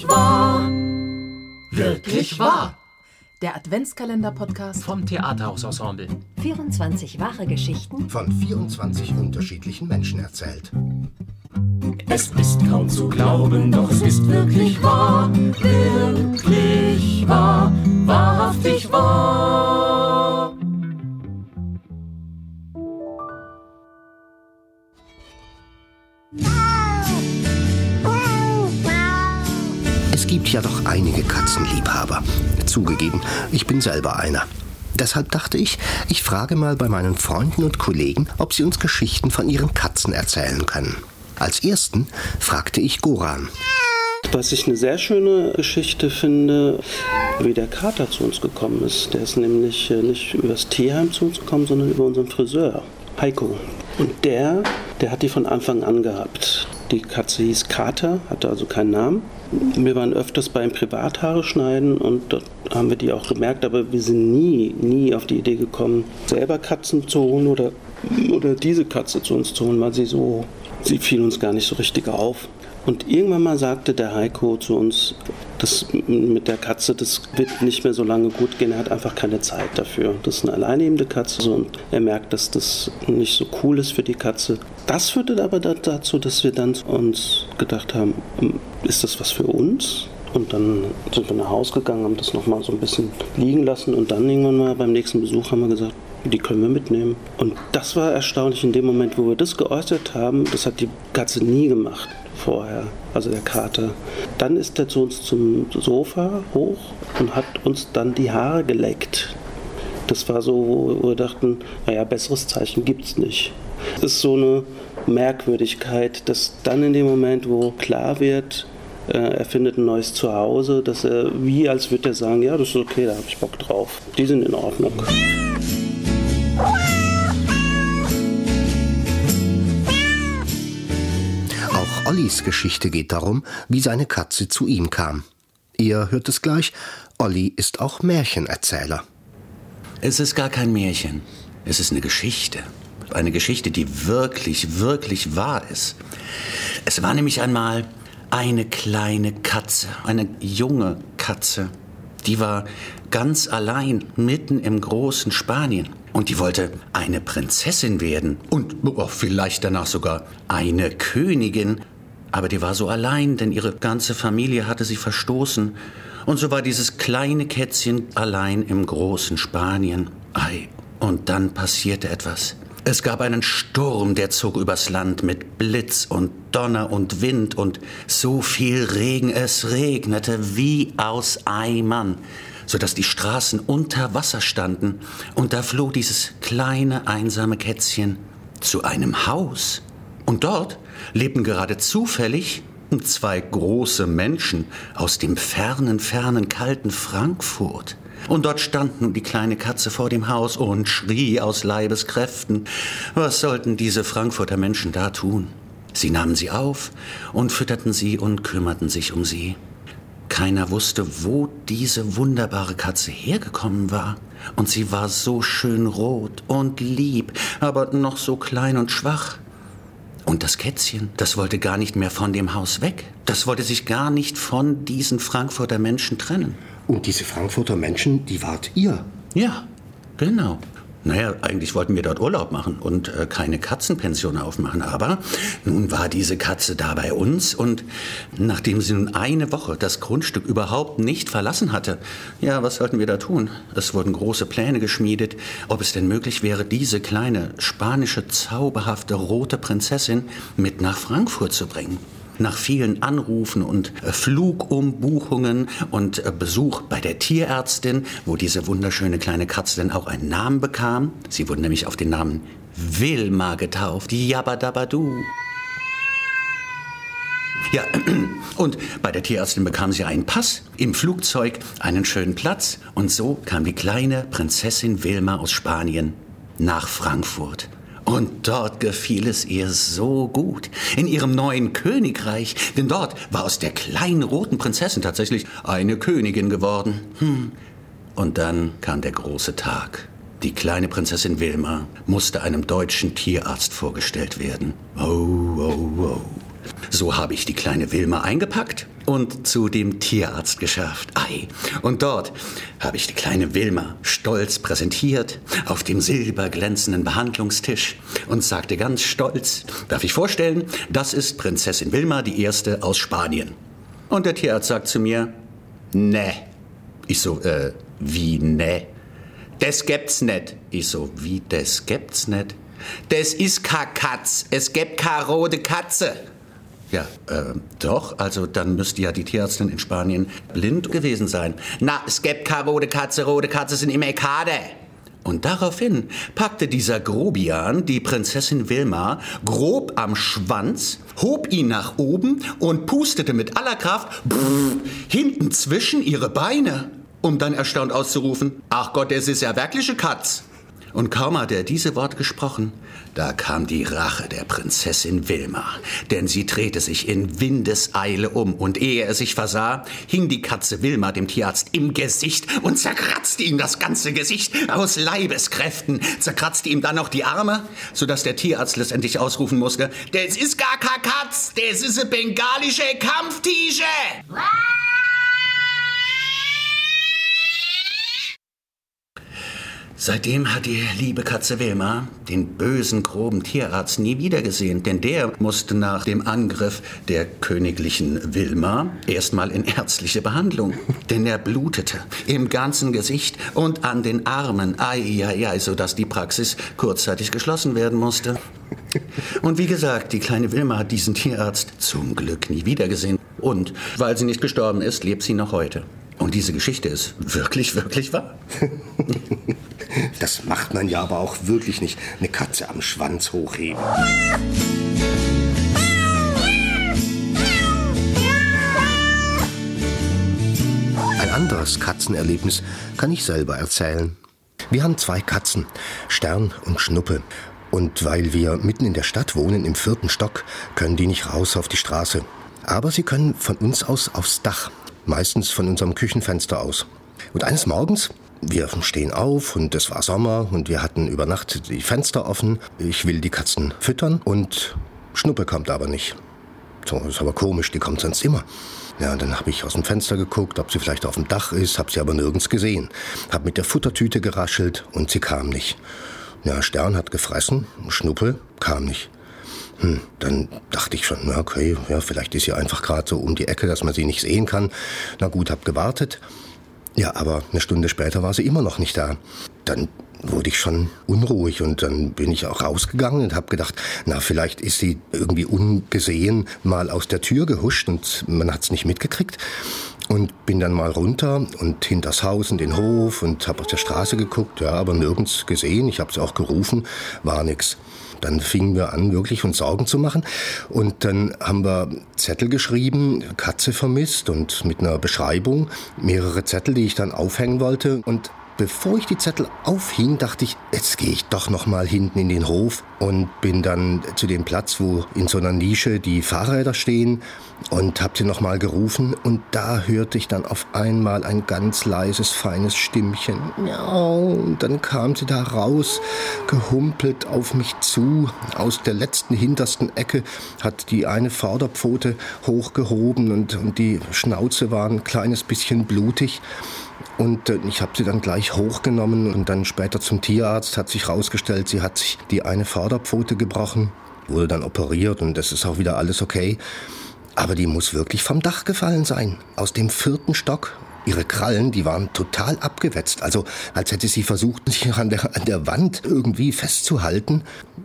wirklich wahr. Wirklich wahr. Der Adventskalender-Podcast vom Theaterhausensemble. 24 wahre Geschichten von 24 unterschiedlichen Menschen erzählt. Es ist kaum zu glauben, doch es ist wirklich wahr. Wirklich wahr. Wahrhaftig wahr. Gibt ja doch einige Katzenliebhaber. Zugegeben, ich bin selber einer. Deshalb dachte ich, ich frage mal bei meinen Freunden und Kollegen, ob sie uns Geschichten von ihren Katzen erzählen können. Als ersten fragte ich Goran. Was ich eine sehr schöne Geschichte finde, wie der Kater zu uns gekommen ist. Der ist nämlich äh, nicht über das Tierheim zu uns gekommen, sondern über unseren Friseur, Heiko. Und der, der hat die von Anfang an gehabt. Die Katze hieß Kater, hatte also keinen Namen. Wir waren öfters beim Privathaare schneiden und dort haben wir die auch gemerkt, aber wir sind nie, nie auf die Idee gekommen, selber Katzen zu holen oder, oder diese Katze zu uns zu holen, weil sie so, sie fiel uns gar nicht so richtig auf. Und irgendwann mal sagte der Heiko zu uns, das mit der Katze, das wird nicht mehr so lange gut gehen. Er hat einfach keine Zeit dafür. Das ist eine alleinlebende Katze und er merkt, dass das nicht so cool ist für die Katze. Das führte aber dazu, dass wir dann uns gedacht haben, hm, ist das was für uns? Und dann sind wir nach Hause gegangen, haben das nochmal so ein bisschen liegen lassen und dann irgendwann mal beim nächsten Besuch haben wir gesagt, die können wir mitnehmen. Und das war erstaunlich in dem Moment, wo wir das geäußert haben. Das hat die Katze nie gemacht vorher, also der Kater. Dann ist er zu uns zum Sofa hoch und hat uns dann die Haare geleckt. Das war so, wo wir dachten, naja, besseres Zeichen gibt es nicht. Es ist so eine Merkwürdigkeit, dass dann in dem Moment, wo klar wird, äh, er findet ein neues Zuhause, dass er, wie als würde er sagen, ja, das ist okay, da habe ich Bock drauf. Die sind in Ordnung. Auch Ollis Geschichte geht darum, wie seine Katze zu ihm kam. Ihr hört es gleich, Olli ist auch Märchenerzähler. Es ist gar kein Märchen. Es ist eine Geschichte. Eine Geschichte, die wirklich, wirklich wahr ist. Es war nämlich einmal eine kleine Katze, eine junge Katze. Die war ganz allein mitten im großen Spanien. Und die wollte eine Prinzessin werden und oh, vielleicht danach sogar eine Königin. Aber die war so allein, denn ihre ganze Familie hatte sie verstoßen. Und so war dieses kleine Kätzchen allein im großen Spanien. Ei, und dann passierte etwas. Es gab einen Sturm, der zog übers Land mit Blitz und Donner und Wind und so viel Regen, es regnete wie aus Eimern sodass die Straßen unter Wasser standen, und da floh dieses kleine, einsame Kätzchen zu einem Haus. Und dort lebten gerade zufällig zwei große Menschen aus dem fernen, fernen, kalten Frankfurt. Und dort stand nun die kleine Katze vor dem Haus und schrie aus Leibeskräften. Was sollten diese Frankfurter Menschen da tun? Sie nahmen sie auf und fütterten sie und kümmerten sich um sie. Keiner wusste, wo diese wunderbare Katze hergekommen war. Und sie war so schön rot und lieb, aber noch so klein und schwach. Und das Kätzchen, das wollte gar nicht mehr von dem Haus weg. Das wollte sich gar nicht von diesen Frankfurter Menschen trennen. Und diese Frankfurter Menschen, die wart ihr? Ja, genau. Naja, eigentlich wollten wir dort Urlaub machen und äh, keine Katzenpension aufmachen. Aber nun war diese Katze da bei uns und nachdem sie nun eine Woche das Grundstück überhaupt nicht verlassen hatte, ja, was sollten wir da tun? Es wurden große Pläne geschmiedet, ob es denn möglich wäre, diese kleine spanische, zauberhafte rote Prinzessin mit nach Frankfurt zu bringen nach vielen Anrufen und äh, Flugumbuchungen und äh, Besuch bei der Tierärztin, wo diese wunderschöne kleine Katze dann auch einen Namen bekam. Sie wurde nämlich auf den Namen Wilma getauft. Jabadabadu. Ja, und bei der Tierärztin bekam sie einen Pass, im Flugzeug einen schönen Platz und so kam die kleine Prinzessin Wilma aus Spanien nach Frankfurt. Und dort gefiel es ihr so gut. In ihrem neuen Königreich. Denn dort war aus der kleinen roten Prinzessin tatsächlich eine Königin geworden. Hm. Und dann kam der große Tag. Die kleine Prinzessin Wilma musste einem deutschen Tierarzt vorgestellt werden. Oh, oh, oh. So habe ich die kleine Wilma eingepackt und zu dem Tierarzt geschafft. Ei. Und dort habe ich die kleine Wilma stolz präsentiert auf dem silberglänzenden Behandlungstisch und sagte ganz stolz, darf ich vorstellen, das ist Prinzessin Wilma, die erste aus Spanien. Und der Tierarzt sagt zu mir, ne. Ich so, äh, wie ne? Das gibt's nicht. Ich so, wie das gibt's nicht? Das ist ka Katz. Es gibt ka rote Katze. Ja, äh, doch, also dann müsste ja die Tierärztin in Spanien blind gewesen sein. Na, es gibt ka rote Katze, rote Katze sind immer Kade. Und daraufhin packte dieser Grobian die Prinzessin Wilma grob am Schwanz, hob ihn nach oben und pustete mit aller Kraft brrr, hinten zwischen ihre Beine, um dann erstaunt auszurufen, ach Gott, es ist ja wirkliche Katz. Und kaum hat er diese Wort gesprochen, da kam die Rache der Prinzessin Wilma, denn sie drehte sich in Windeseile um und ehe er sich versah, hing die Katze Wilma dem Tierarzt im Gesicht und zerkratzte ihm das ganze Gesicht aus Leibeskräften, zerkratzte ihm dann noch die Arme, sodass der Tierarzt letztendlich ausrufen musste, das ist gar kein Katz, das ist eine bengalische Kampftiege. Seitdem hat die liebe Katze Wilma den bösen, groben Tierarzt nie wiedergesehen, denn der musste nach dem Angriff der königlichen Wilma erstmal in ärztliche Behandlung, denn er blutete im ganzen Gesicht und an den Armen, ei, ei, ei, sodass die Praxis kurzzeitig geschlossen werden musste. Und wie gesagt, die kleine Wilma hat diesen Tierarzt zum Glück nie wiedergesehen. Und weil sie nicht gestorben ist, lebt sie noch heute. Und diese Geschichte ist wirklich, wirklich wahr. Das macht man ja aber auch wirklich nicht. Eine Katze am Schwanz hochheben. Ein anderes Katzenerlebnis kann ich selber erzählen. Wir haben zwei Katzen, Stern und Schnuppe. Und weil wir mitten in der Stadt wohnen, im vierten Stock, können die nicht raus auf die Straße. Aber sie können von uns aus aufs Dach, meistens von unserem Küchenfenster aus. Und eines Morgens wir stehen auf und es war Sommer und wir hatten über Nacht die Fenster offen. Ich will die Katzen füttern und Schnuppe kommt aber nicht. So, ist aber komisch, die kommt sonst immer. Ja, dann habe ich aus dem Fenster geguckt, ob sie vielleicht auf dem Dach ist, habe sie aber nirgends gesehen. Habe mit der Futtertüte geraschelt und sie kam nicht. Ja, Stern hat gefressen, Schnuppe kam nicht. Hm, dann dachte ich schon, na okay, ja, vielleicht ist sie einfach gerade so um die Ecke, dass man sie nicht sehen kann. Na gut, hab gewartet. Ja, aber eine Stunde später war sie immer noch nicht da. Dann wurde ich schon unruhig und dann bin ich auch rausgegangen und habe gedacht, na vielleicht ist sie irgendwie ungesehen mal aus der Tür gehuscht und man hat's nicht mitgekriegt und bin dann mal runter und hinters Haus in den Hof und habe auf der Straße geguckt, ja, aber nirgends gesehen. Ich habe sie auch gerufen, war nix. Dann fingen wir an, wirklich uns Sorgen zu machen. Und dann haben wir Zettel geschrieben, Katze vermisst und mit einer Beschreibung, mehrere Zettel, die ich dann aufhängen wollte. Und bevor ich die Zettel aufhing, dachte ich, jetzt gehe ich doch noch mal hinten in den Hof und bin dann zu dem Platz, wo in so einer Nische die Fahrräder stehen und habe sie noch mal gerufen und da hörte ich dann auf einmal ein ganz leises feines Stimmchen. Und dann kam sie da raus, gehumpelt auf mich zu. Aus der letzten hintersten Ecke hat die eine Vorderpfote hochgehoben und, und die Schnauze war ein kleines bisschen blutig. Und äh, ich habe sie dann gleich hochgenommen und dann später zum Tierarzt hat sich herausgestellt, sie hat sich die eine Vorderpfote gebrochen, wurde dann operiert und das ist auch wieder alles okay. Aber die muss wirklich vom Dach gefallen sein, aus dem vierten Stock. Ihre Krallen, die waren total abgewetzt, also als hätte sie versucht, sich an der, an der Wand irgendwie festzuhalten.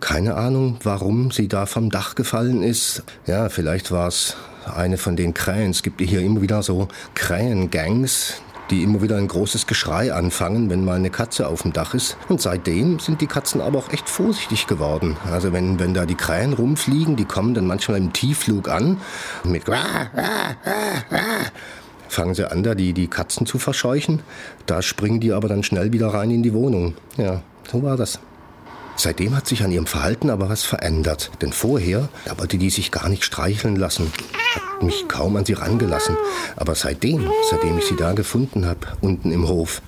Keine Ahnung, warum sie da vom Dach gefallen ist. Ja, vielleicht war es eine von den Krähen. Es gibt hier immer wieder so Krähengangs, die immer wieder ein großes Geschrei anfangen, wenn mal eine Katze auf dem Dach ist. Und seitdem sind die Katzen aber auch echt vorsichtig geworden. Also wenn, wenn da die Krähen rumfliegen, die kommen dann manchmal im Tiefflug an mit fangen sie an, da die, die Katzen zu verscheuchen. Da springen die aber dann schnell wieder rein in die Wohnung. Ja, so war das. Seitdem hat sich an ihrem Verhalten aber was verändert. Denn vorher, da wollte die sich gar nicht streicheln lassen, hat mich kaum an sie rangelassen. Aber seitdem, seitdem ich sie da gefunden habe, unten im Hof,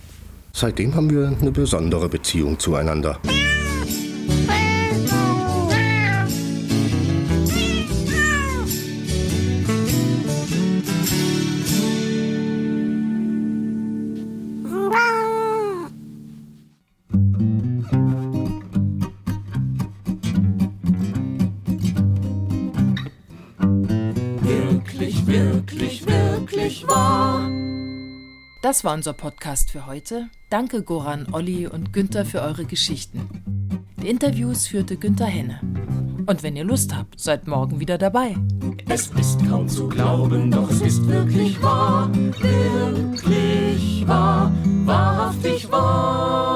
seitdem haben wir eine besondere Beziehung zueinander. Das war unser Podcast für heute. Danke Goran, Olli und Günther für eure Geschichten. Die Interviews führte Günther Henne. Und wenn ihr Lust habt, seid morgen wieder dabei. Es ist kaum zu glauben, doch es ist wirklich wahr, wirklich wahr, wahrhaftig wahr.